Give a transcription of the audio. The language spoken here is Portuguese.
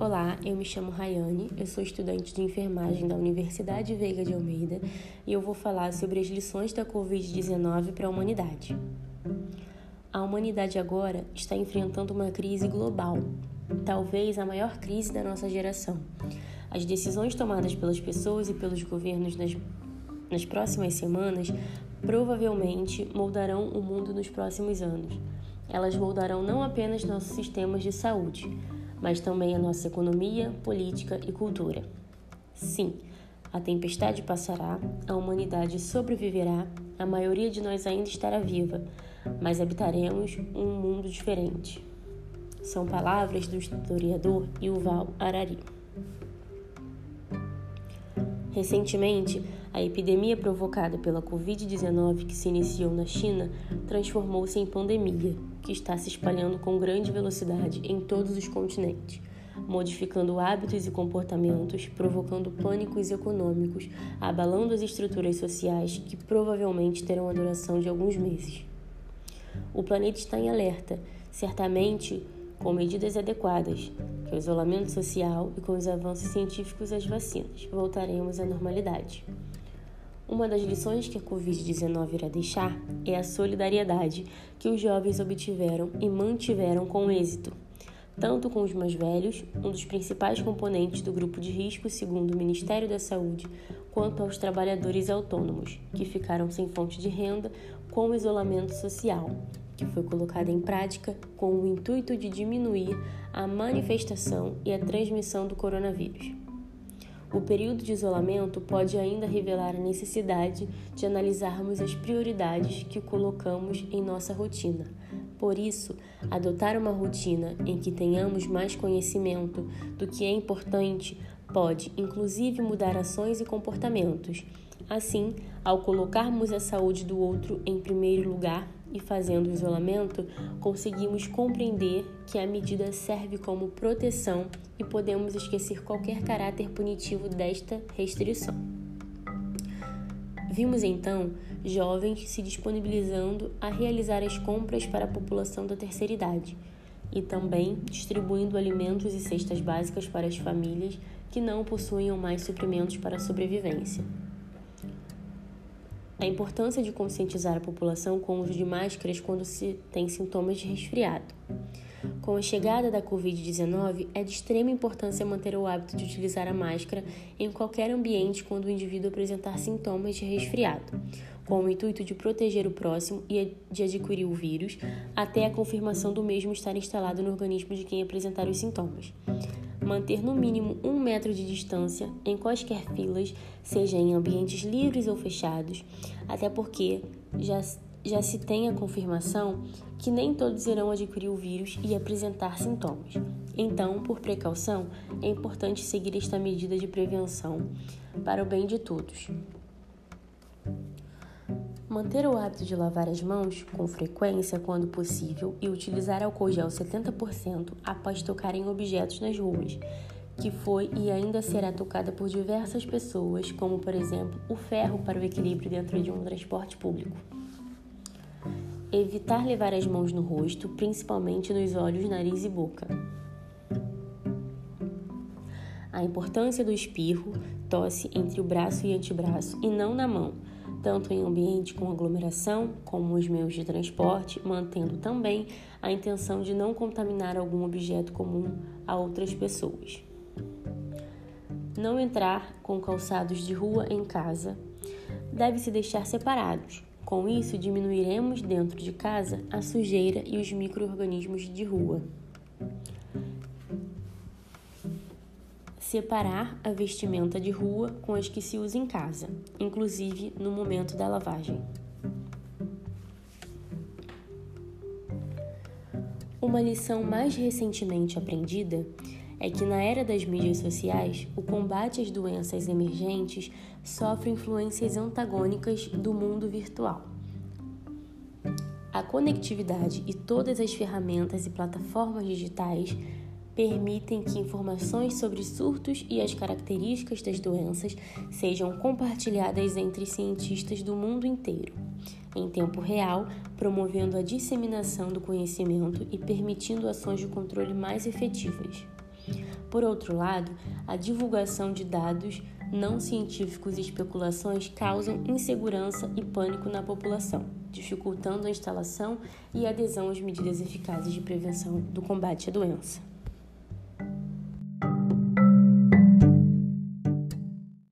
Olá, eu me chamo Rayane, eu sou estudante de enfermagem da Universidade Veiga de Almeida e eu vou falar sobre as lições da Covid-19 para a humanidade. A humanidade agora está enfrentando uma crise global, talvez a maior crise da nossa geração. As decisões tomadas pelas pessoas e pelos governos nas, nas próximas semanas provavelmente moldarão o mundo nos próximos anos. Elas moldarão não apenas nossos sistemas de saúde, mas também a nossa economia, política e cultura. Sim, a tempestade passará, a humanidade sobreviverá, a maioria de nós ainda estará viva, mas habitaremos um mundo diferente. São palavras do historiador Yuval Harari. Recentemente, a epidemia provocada pela Covid-19 que se iniciou na China transformou-se em pandemia, que está se espalhando com grande velocidade em todos os continentes, modificando hábitos e comportamentos, provocando pânicos econômicos, abalando as estruturas sociais que provavelmente terão a duração de alguns meses. O planeta está em alerta, certamente com medidas adequadas, é o isolamento social e com os avanços científicos as vacinas, voltaremos à normalidade. Uma das lições que a Covid-19 irá deixar é a solidariedade que os jovens obtiveram e mantiveram com êxito, tanto com os mais velhos, um dos principais componentes do grupo de risco segundo o Ministério da Saúde, quanto aos trabalhadores autônomos, que ficaram sem fonte de renda com o isolamento social, que foi colocada em prática com o intuito de diminuir a manifestação e a transmissão do coronavírus. O período de isolamento pode ainda revelar a necessidade de analisarmos as prioridades que colocamos em nossa rotina. Por isso, adotar uma rotina em que tenhamos mais conhecimento do que é importante pode, inclusive, mudar ações e comportamentos. Assim, ao colocarmos a saúde do outro em primeiro lugar, e fazendo o isolamento, conseguimos compreender que a medida serve como proteção e podemos esquecer qualquer caráter punitivo desta restrição. Vimos então jovens se disponibilizando a realizar as compras para a população da terceira idade e também distribuindo alimentos e cestas básicas para as famílias que não possuíam mais suprimentos para a sobrevivência. A importância de conscientizar a população com o uso de máscaras quando se tem sintomas de resfriado. Com a chegada da Covid-19, é de extrema importância manter o hábito de utilizar a máscara em qualquer ambiente quando o indivíduo apresentar sintomas de resfriado, com o intuito de proteger o próximo e de adquirir o vírus, até a confirmação do mesmo estar instalado no organismo de quem apresentar os sintomas manter no mínimo um metro de distância em quaisquer filas, seja em ambientes livres ou fechados, até porque já, já se tem a confirmação que nem todos irão adquirir o vírus e apresentar sintomas. Então, por precaução, é importante seguir esta medida de prevenção para o bem de todos. Manter o hábito de lavar as mãos com frequência quando possível e utilizar álcool gel 70% após tocar em objetos nas ruas, que foi e ainda será tocada por diversas pessoas, como por exemplo o ferro para o equilíbrio dentro de um transporte público. Evitar levar as mãos no rosto, principalmente nos olhos, nariz e boca. A importância do espirro, tosse entre o braço e antebraço e não na mão tanto em ambiente com aglomeração como os meios de transporte, mantendo também a intenção de não contaminar algum objeto comum a outras pessoas. Não entrar com calçados de rua em casa. Deve-se deixar separados. Com isso, diminuiremos dentro de casa a sujeira e os micro-organismos de rua. Separar a vestimenta de rua com as que se usa em casa, inclusive no momento da lavagem. Uma lição mais recentemente aprendida é que na era das mídias sociais, o combate às doenças emergentes sofre influências antagônicas do mundo virtual. A conectividade e todas as ferramentas e plataformas digitais permitem que informações sobre surtos e as características das doenças sejam compartilhadas entre cientistas do mundo inteiro, em tempo real, promovendo a disseminação do conhecimento e permitindo ações de controle mais efetivas. Por outro lado, a divulgação de dados não científicos e especulações causam insegurança e pânico na população, dificultando a instalação e adesão às medidas eficazes de prevenção do combate à doença.